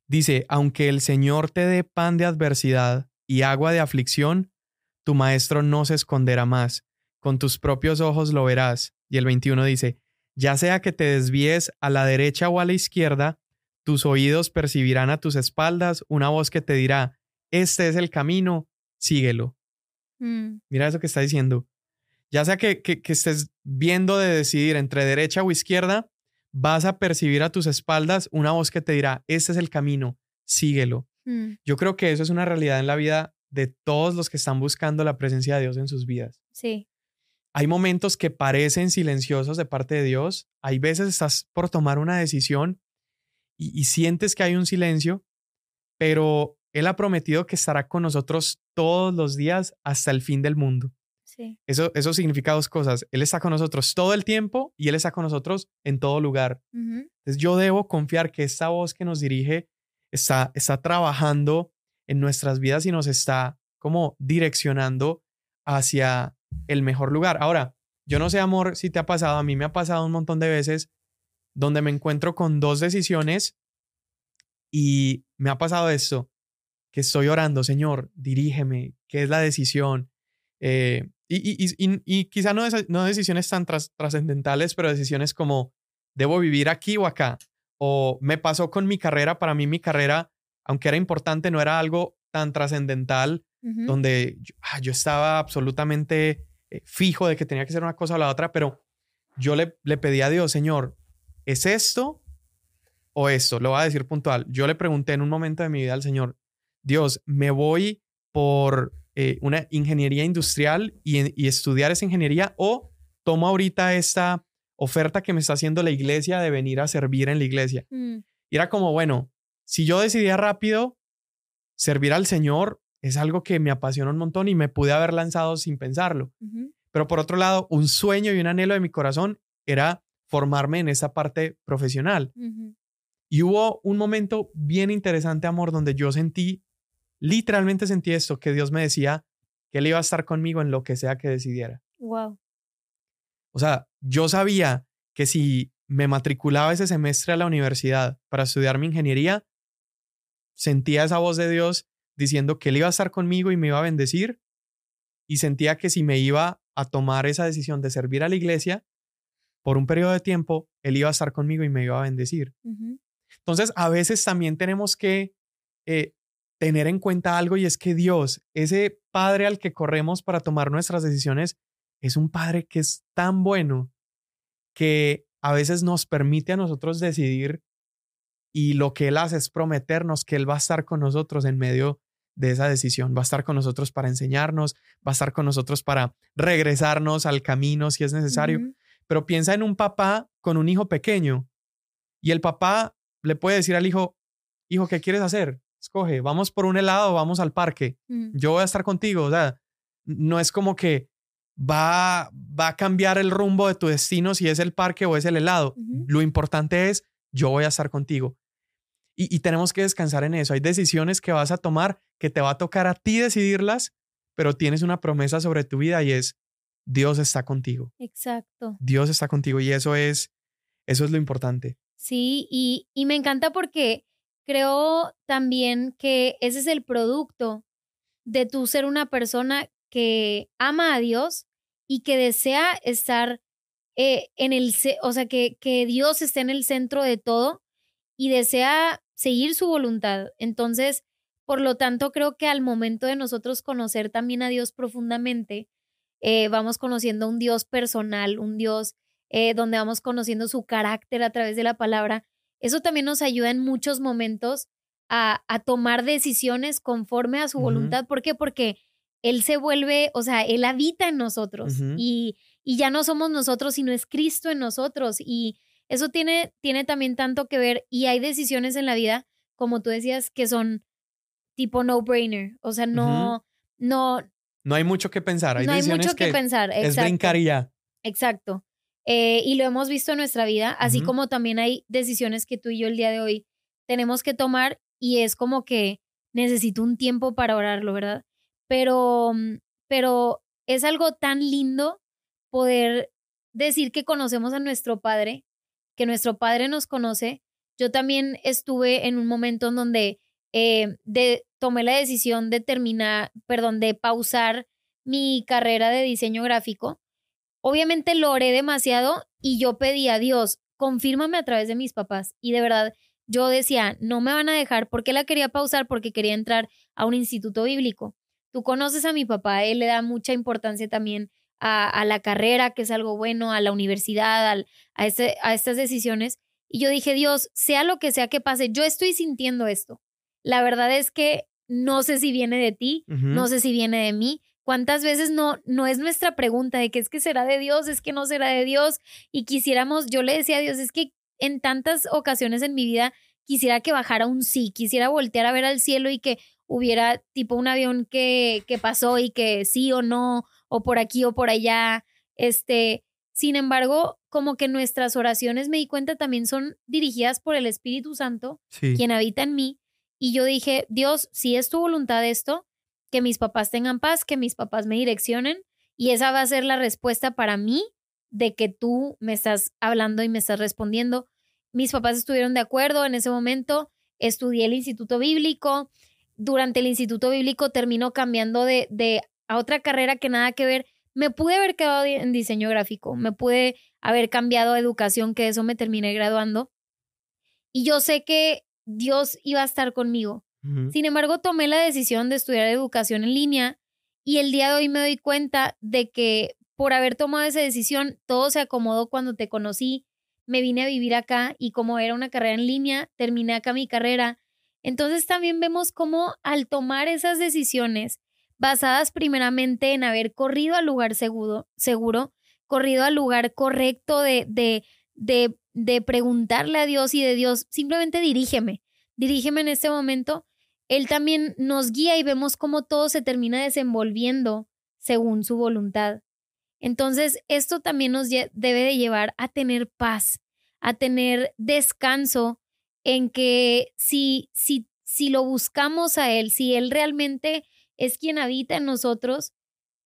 Dice, aunque el Señor te dé pan de adversidad y agua de aflicción, tu maestro no se esconderá más. Con tus propios ojos lo verás. Y el 21 dice, ya sea que te desvíes a la derecha o a la izquierda, tus oídos percibirán a tus espaldas una voz que te dirá, este es el camino, síguelo. Mm. Mira eso que está diciendo. Ya sea que, que, estés viendo de decidir entre derecha o izquierda, vas a percibir a tus espaldas una voz que te dirá, este es el camino, síguelo. Mm. Yo creo que eso es una realidad en la vida de todos los que están buscando la presencia de Dios en sus vidas. Sí. Hay momentos que parecen silenciosos de parte de Dios. Hay veces estás por tomar una decisión y, sientes que hay un silencio, pero Él ha prometido que estará con nosotros todos los días hasta el fin del mundo. Sí. Eso, eso significa dos cosas. Él está con nosotros todo el tiempo y Él está con nosotros en todo lugar. Entonces yo debo confiar que esta voz que nos dirige está, está trabajando en nuestras vidas y nos está como direccionando hacia el mejor lugar. Ahora, yo no sé, amor, si te ha pasado, a mí me ha pasado un montón de veces donde me encuentro con dos decisiones y me ha pasado esto, que estoy orando, Señor, dirígeme, ¿qué es la decisión? Eh, y, y, quizá no, no decisiones tan trascendentales, pero decisiones como, ¿debo vivir aquí o acá? O me pasó con mi carrera, para mí mi carrera, aunque era importante, no era algo tan trascendental, donde ah, yo, estaba absolutamente eh, fijo de que tenía que ser una cosa o la otra, pero yo le, le pedí a Dios, Señor, ¿es esto o esto? Lo voy a decir puntual. Yo le pregunté en un momento de mi vida al Señor, Dios, me voy por eh, una ingeniería industrial y, estudiar esa ingeniería o tomo ahorita esta oferta que me está haciendo la iglesia de venir a servir en la iglesia. Mm. Y era como, bueno, si yo decidía rápido servir al Señor, es algo que me apasiona un montón y me pude haber lanzado sin pensarlo. Pero por otro lado, un sueño y un anhelo de mi corazón era formarme en esa parte profesional. Y hubo un momento bien interesante, amor, donde yo sentí, literalmente sentí esto, que Dios me decía que Él iba a estar conmigo en lo que sea que decidiera. Wow. O sea, yo sabía que si me matriculaba ese semestre a la universidad para estudiar mi ingeniería, sentía esa voz de Dios diciendo que Él iba a estar conmigo y me iba a bendecir. Y sentía que si me iba a tomar esa decisión de servir a la iglesia, por un periodo de tiempo, Él iba a estar conmigo y me iba a bendecir. Entonces, a veces también tenemos que eh, tener en cuenta algo y es que Dios, ese Padre al que corremos para tomar nuestras decisiones, es un Padre que es tan bueno que a veces nos permite a nosotros decidir y lo que Él hace es prometernos que Él va a estar con nosotros en medio de esa decisión, va a estar con nosotros para enseñarnos, va a estar con nosotros para regresarnos al camino si es necesario. Pero piensa en un papá con un hijo pequeño y el papá le puede decir al hijo, hijo, ¿qué quieres hacer? Escoge, vamos por un helado, vamos al parque, mm. yo voy a estar contigo. O sea, no es como que va, va a cambiar el rumbo de tu destino si es el parque o es el helado. Lo importante es, yo voy a estar contigo. Y, y, tenemos que descansar en eso. Hay decisiones que vas a tomar que te va a tocar a ti decidirlas, pero tienes una promesa sobre tu vida y es, Dios está contigo. Exacto. Dios está contigo y eso es, eso es lo importante. Sí, y, y me encanta porque creo también que ese es el producto de tú ser una persona que ama a Dios y que desea estar eh, en el, o sea, que, que Dios esté en el centro de todo y desea seguir su voluntad. Entonces, por lo tanto, creo que al momento de nosotros conocer también a Dios profundamente, eh, vamos conociendo un Dios personal, un Dios eh, donde vamos conociendo su carácter a través de la palabra, eso también nos ayuda en muchos momentos a, tomar decisiones conforme a su voluntad. ¿Por qué? Porque Él se vuelve, o sea, Él habita en nosotros y, y, ya no somos nosotros, sino es Cristo en nosotros. Y eso tiene, tiene también tanto que ver y hay decisiones en la vida, como tú decías, que son tipo no-brainer. O sea, no, no. No hay mucho que pensar. Hay no hay mucho que, pensar. Es brincar y ya. Exacto. Eh, y lo hemos visto en nuestra vida, así como también hay decisiones que tú y yo el día de hoy tenemos que tomar y es como que necesito un tiempo para orarlo, ¿verdad? Pero, mm, pero es algo tan lindo poder decir que conocemos a nuestro Padre, que nuestro Padre nos conoce. Yo también estuve en un momento en donde eh, de, tomé la decisión de terminar, perdón, de pausar mi carrera de diseño gráfico Obviamente lo oré demasiado y yo pedí a Dios, confírmame a través de mis papás. Y de verdad, yo decía, no me van a dejar. ¿Por qué la quería pausar? Porque quería entrar a un instituto bíblico. Tú conoces a mi papá, él le da mucha importancia también a, la carrera, que es algo bueno, a la universidad, a, este, a estas decisiones. Y yo dije, Dios, sea lo que sea que pase, yo estoy sintiendo esto. La verdad es que no sé si viene de ti, no sé si viene de mí, ¿Cuántas veces no, no es nuestra pregunta de que es que será de Dios, es que no será de Dios? Y quisiéramos, yo le decía a Dios, es que en tantas ocasiones en mi vida quisiera que bajara un sí, quisiera voltear a ver al cielo y que hubiera tipo un avión que, que pasó y que sí o no, o por aquí o por allá. Este, sin embargo, como que nuestras oraciones me di cuenta también son dirigidas por el Espíritu Santo, quien habita en mí. Y yo dije, Dios, si es tu voluntad esto, que mis papás tengan paz, que mis papás me direccionen y esa va a ser la respuesta para mí de que tú me estás hablando y me estás respondiendo. Mis papás estuvieron de acuerdo en ese momento, estudié el Instituto Bíblico, durante el Instituto Bíblico terminó cambiando de, de a otra carrera que nada que ver. Me pude haber quedado en diseño gráfico, me pude haber cambiado a educación, que eso me terminé graduando. Y yo sé que Dios iba a estar conmigo. Sin embargo, tomé la decisión de estudiar educación en línea y el día de hoy me doy cuenta de que por haber tomado esa decisión, todo se acomodó cuando te conocí, me vine a vivir acá y como era una carrera en línea, terminé acá mi carrera. Entonces también vemos cómo al tomar esas decisiones, basadas primeramente en haber corrido al lugar seguro, seguro corrido al lugar correcto de, de, de, de preguntarle a Dios y de Dios, simplemente dirígeme, dirígeme en este momento, él también nos guía y vemos cómo todo se termina desenvolviendo según su voluntad. Entonces, esto también nos debe de llevar a tener paz, a tener descanso en que si, si, si lo buscamos a Él, si Él realmente es quien habita en nosotros,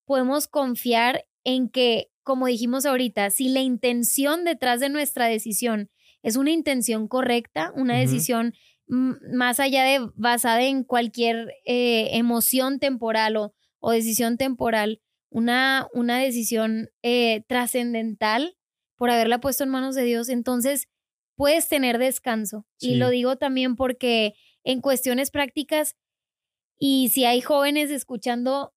podemos confiar en que, como dijimos ahorita, si la intención detrás de nuestra decisión es una intención correcta, una decisión más allá de basada en cualquier eh, emoción temporal o, o, decisión temporal, una, una decisión eh, trascendental por haberla puesto en manos de Dios, entonces puedes tener descanso. Y lo digo también porque en cuestiones prácticas, y si hay jóvenes escuchando,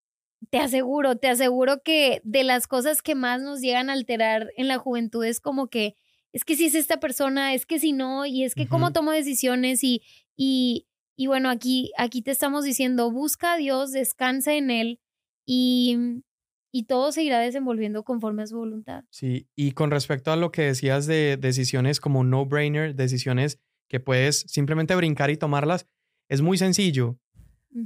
te aseguro, te aseguro que de las cosas que más nos llegan a alterar en la juventud es como que es que si es esta persona, es que si no, y es que cómo tomo decisiones y, y, y bueno, aquí, aquí te estamos diciendo, busca a Dios, descansa en Él y, y todo se irá desenvolviendo conforme a su voluntad. Sí, y con respecto a lo que decías de decisiones como no-brainer, decisiones que puedes simplemente brincar y tomarlas, es muy sencillo.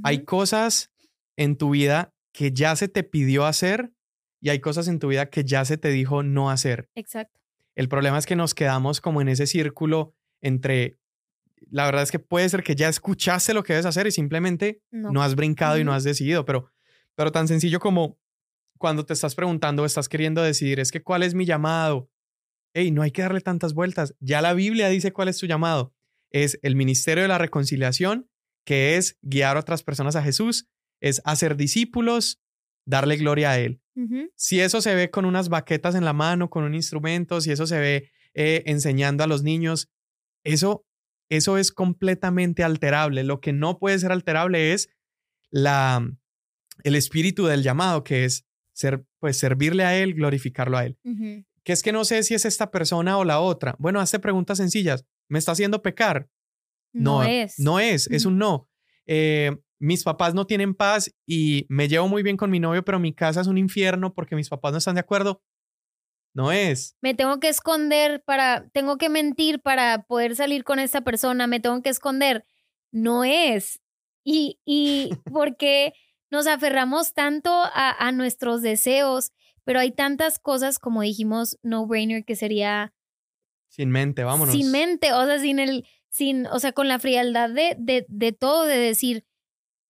Hay cosas en tu vida que ya se te pidió hacer y hay cosas en tu vida que ya se te dijo no hacer. Exacto. El problema es que nos quedamos como en ese círculo entre, la verdad es que puede ser que ya escuchaste lo que debes hacer y simplemente no, has brincado y no has decidido, pero, pero tan sencillo como cuando te estás preguntando, estás queriendo decidir, es que cuál es mi llamado. Hey, no hay que darle tantas vueltas. Ya la Biblia dice cuál es tu llamado. Es el ministerio de la reconciliación, que es guiar a otras personas a Jesús, es hacer discípulos, darle gloria a Él. Si eso se ve con unas baquetas en la mano, con un instrumento, si eso se ve eh, enseñando a los niños, eso, eso es completamente alterable. Lo que no puede ser alterable es la, el espíritu del llamado, que es ser, pues, servirle a Él, glorificarlo a Él. que es que no sé si es esta persona o la otra. Bueno, hazte preguntas sencillas. ¿Me está haciendo pecar? No, es. No es, es un no. Eh, mis papás no tienen paz y me llevo muy bien con mi novio, pero mi casa es un infierno porque mis papás no están de acuerdo. No es. Me tengo que esconder para, tengo que mentir para poder salir con esta persona, me tengo que esconder. No es. Y, y porque nos aferramos tanto a, a nuestros deseos, pero hay tantas cosas, como dijimos, no-brainer, que sería... Sin mente, vámonos. Sin mente, o sea, sin el, sin, o sea, con la frialdad de, de, de todo, de decir,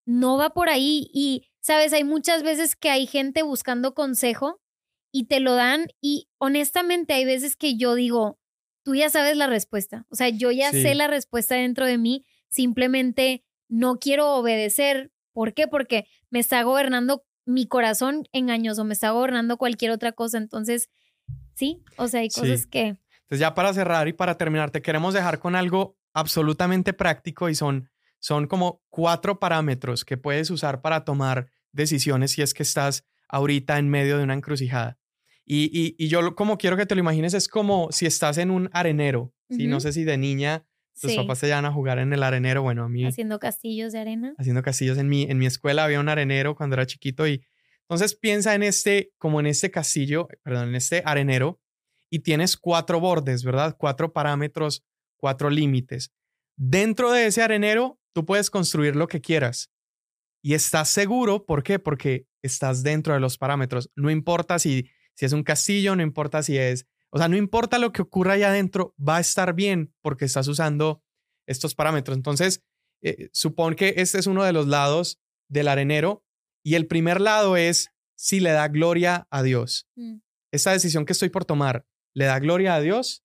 no va por ahí. Y, sabes, hay muchas veces que hay gente buscando consejo y te lo dan y honestamente hay veces que yo digo, tú ya sabes la respuesta. O sea, yo ya sé la respuesta dentro de mí, simplemente no quiero obedecer. ¿Por qué? Porque me está gobernando mi corazón engañoso, me está gobernando cualquier otra cosa. Entonces, sí, o sea, hay cosas que... Entonces ya para cerrar y para terminar, te queremos dejar con algo absolutamente práctico y son, son como cuatro parámetros que puedes usar para tomar decisiones si es que estás ahorita en medio de una encrucijada. Y, y, yo como quiero que te lo imagines es como si estás en un arenero. No sé si de niña tus papás te llevan a jugar en el arenero. Bueno, a mí... Haciendo castillos de arena. Haciendo castillos. En mi, en mi escuela había un arenero cuando era chiquito y entonces piensa en este, como en este castillo, perdón, en este arenero y tienes cuatro bordes, ¿verdad? Cuatro parámetros, cuatro límites. Dentro de ese arenero, tú puedes construir lo que quieras y estás seguro, ¿por qué? Porque estás dentro de los parámetros. No importa si, si es un castillo, no importa si es o sea, no importa lo que ocurra allá adentro, va a estar bien porque estás usando estos parámetros. Entonces, eh, supón que este es uno de los lados del arenero y el primer lado es si le da gloria a Dios. Mm. Esta decisión que estoy por tomar, ¿le da gloria a Dios?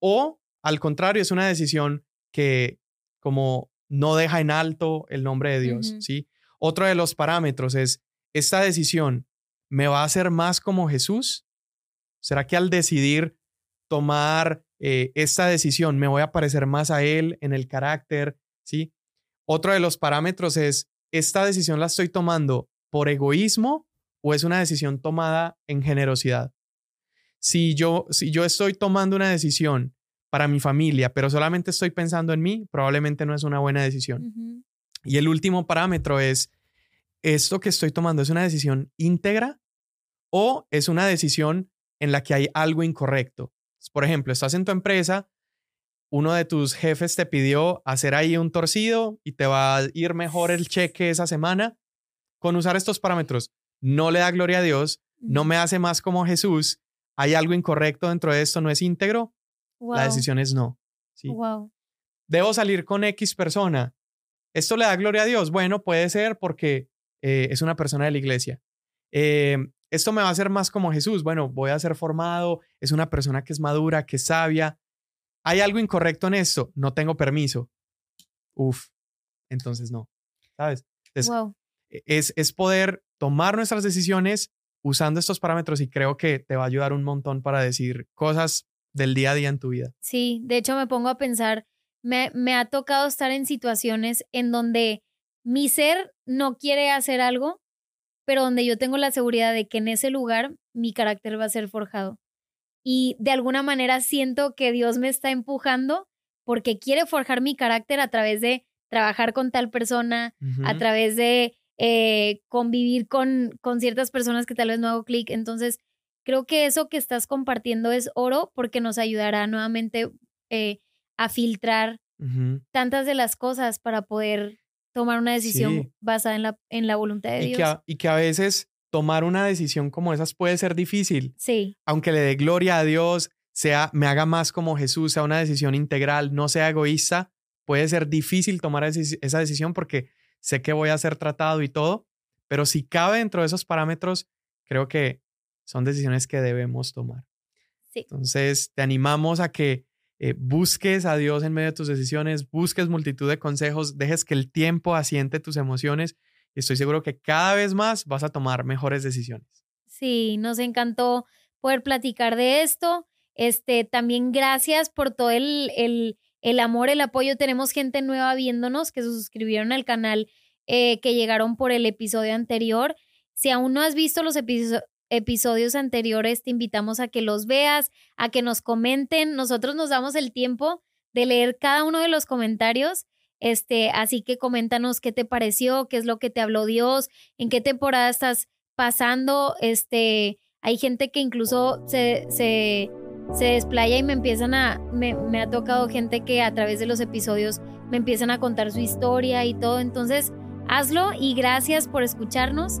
O al contrario, es una decisión que como no deja en alto el nombre de Dios, ¿sí? Otro de los parámetros es, ¿esta decisión me va a hacer más como Jesús ¿Será que al decidir tomar eh, esta decisión me voy a parecer más a él en el carácter? ¿Sí? Otro de los parámetros es, ¿esta decisión la estoy tomando por egoísmo o es una decisión tomada en generosidad? Si yo, si yo estoy tomando una decisión para mi familia, pero solamente estoy pensando en mí, probablemente no es una buena decisión. Y el último parámetro es, ¿esto que estoy tomando es una decisión íntegra o es una decisión en la que hay algo incorrecto. Por ejemplo, estás en tu empresa, uno de tus jefes te pidió hacer ahí un torcido y te va a ir mejor el cheque esa semana. Con usar estos parámetros, no le da gloria a Dios, no me hace más como Jesús, hay algo incorrecto dentro de esto, no es íntegro. La decisión es no. ¿sí? Debo salir con X persona. ¿Esto le da gloria a Dios? Bueno, puede ser porque eh, es una persona de la iglesia. Eh, esto me va a hacer más como Jesús. Bueno, voy a ser formado, es una persona que es madura, que es sabia. ¿Hay algo incorrecto en esto? No tengo permiso. Uf, entonces no, ¿sabes? E, es, es poder tomar nuestras decisiones usando estos parámetros y creo que te va a ayudar un montón para decir cosas del día a día en tu vida. Sí, de hecho me pongo a pensar, me, me ha tocado estar en situaciones en donde mi ser no quiere hacer algo, pero donde yo tengo la seguridad de que en ese lugar mi carácter va a ser forjado. Y de alguna manera siento que Dios me está empujando porque quiere forjar mi carácter a través de trabajar con tal persona, a través de eh, convivir con, con ciertas personas que tal vez no hago clic. Entonces, creo que eso que estás compartiendo es oro porque nos ayudará nuevamente eh, a filtrar tantas de las cosas para poder tomar una decisión basada en la, en la voluntad de y Dios. Que a, y que a veces tomar una decisión como esas puede ser difícil. Sí. Aunque le dé gloria a Dios, sea, me haga más como Jesús, sea una decisión integral, no sea egoísta, puede ser difícil tomar esa decisión porque sé que voy a ser tratado y todo, pero si cabe dentro de esos parámetros, creo que son decisiones que debemos tomar. Sí. Entonces, te animamos a que eh, busques a Dios en medio de tus decisiones, busques multitud de consejos, dejes que el tiempo asiente tus emociones y estoy seguro que cada vez más vas a tomar mejores decisiones. Sí, nos encantó poder platicar de esto. Este, también gracias por todo el, el, el amor, el apoyo. Tenemos gente nueva viéndonos que se suscribieron al canal, eh, que llegaron por el episodio anterior. Si aún no has visto los, episodios anteriores, te invitamos a que los veas, a que nos comenten. Nosotros nos damos el tiempo de leer cada uno de los comentarios. Este, así que coméntanos qué te pareció, qué es lo que te habló Dios, en qué temporada estás pasando. Este, hay gente que incluso se, se, se desplaya y me empiezan a, me, me ha tocado gente que a través de los episodios me empiezan a contar su historia y todo. Entonces, hazlo y gracias por escucharnos